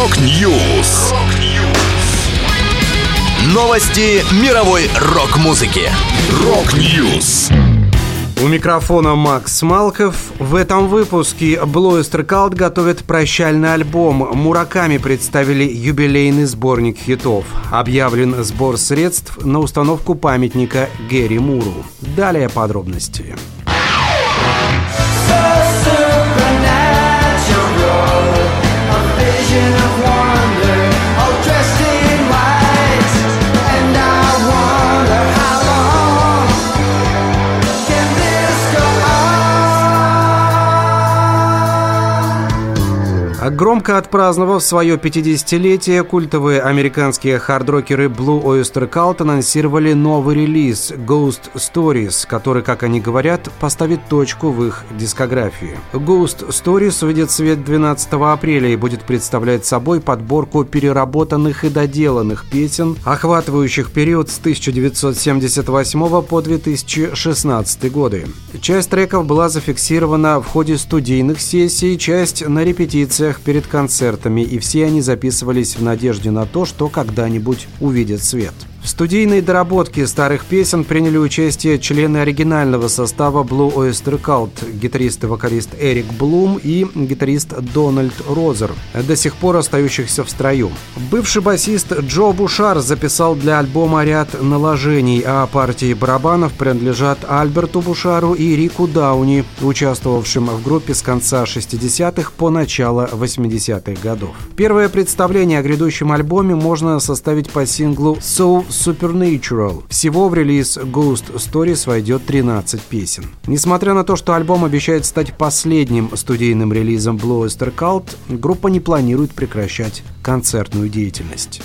Rock News. Новости мировой рок-музыки. Rock News. У микрофона Макс Малков. В этом выпуске Blue Cult готовит прощальный альбом. Мураками представили юбилейный сборник хитов. Объявлен сбор средств на установку памятника Гэри Муру. Далее подробности. Громко отпраздновав свое 50-летие, культовые американские хардрокеры Blue Oyster Cult анонсировали новый релиз Ghost Stories, который, как они говорят, поставит точку в их дискографии. Ghost Stories в свет 12 апреля и будет представлять собой подборку переработанных и доделанных песен, охватывающих период с 1978 по 2016 годы. Часть треков была зафиксирована в ходе студийных сессий, часть на репетициях перед концертами, и все они записывались в надежде на то, что когда-нибудь увидят свет. В студийной доработке старых песен приняли участие члены оригинального состава Blue Oyster Cult, гитарист и вокалист Эрик Блум и гитарист Дональд Розер, до сих пор остающихся в строю. Бывший басист Джо Бушар записал для альбома ряд наложений, а партии барабанов принадлежат Альберту Бушару и Рику Дауни, участвовавшим в группе с конца 60-х по начало 80-х годов. Первое представление о грядущем альбоме можно составить по синглу «So Supernatural. Всего в релиз Ghost Stories войдет 13 песен. Несмотря на то, что альбом обещает стать последним студийным релизом Blue Oyster Cult, группа не планирует прекращать концертную деятельность.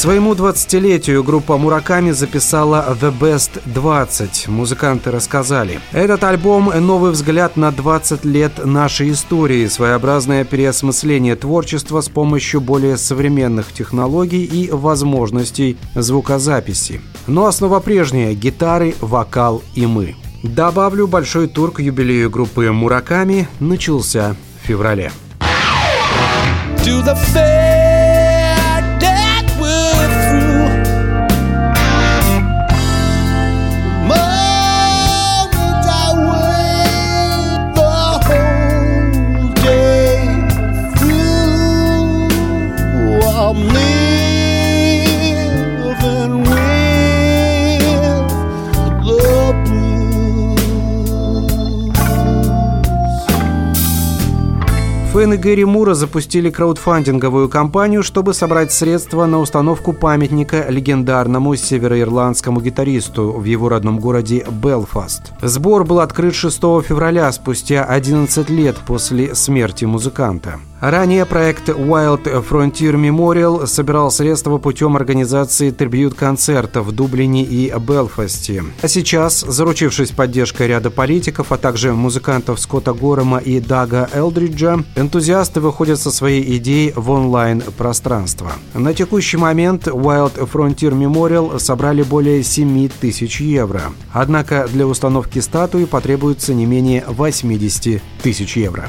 Своему 20-летию группа Мураками записала The Best 20. Музыканты рассказали. Этот альбом – новый взгляд на 20 лет нашей истории, своеобразное переосмысление творчества с помощью более современных технологий и возможностей звукозаписи. Но основа прежняя – гитары, вокал и мы. Добавлю, большой тур к юбилею группы Мураками начался в феврале. To the Фэн и Гэри Мура запустили краудфандинговую кампанию, чтобы собрать средства на установку памятника легендарному североирландскому гитаристу в его родном городе Белфаст. Сбор был открыт 6 февраля, спустя 11 лет после смерти музыканта. Ранее проект Wild Frontier Memorial собирал средства путем организации трибьют-концертов в Дублине и Белфасте. А сейчас, заручившись поддержкой ряда политиков, а также музыкантов Скотта Горома и Дага Элдриджа, энтузиасты выходят со своей идеей в онлайн-пространство. На текущий момент Wild Frontier Memorial собрали более 7 тысяч евро. Однако для установки статуи потребуется не менее 80 тысяч евро.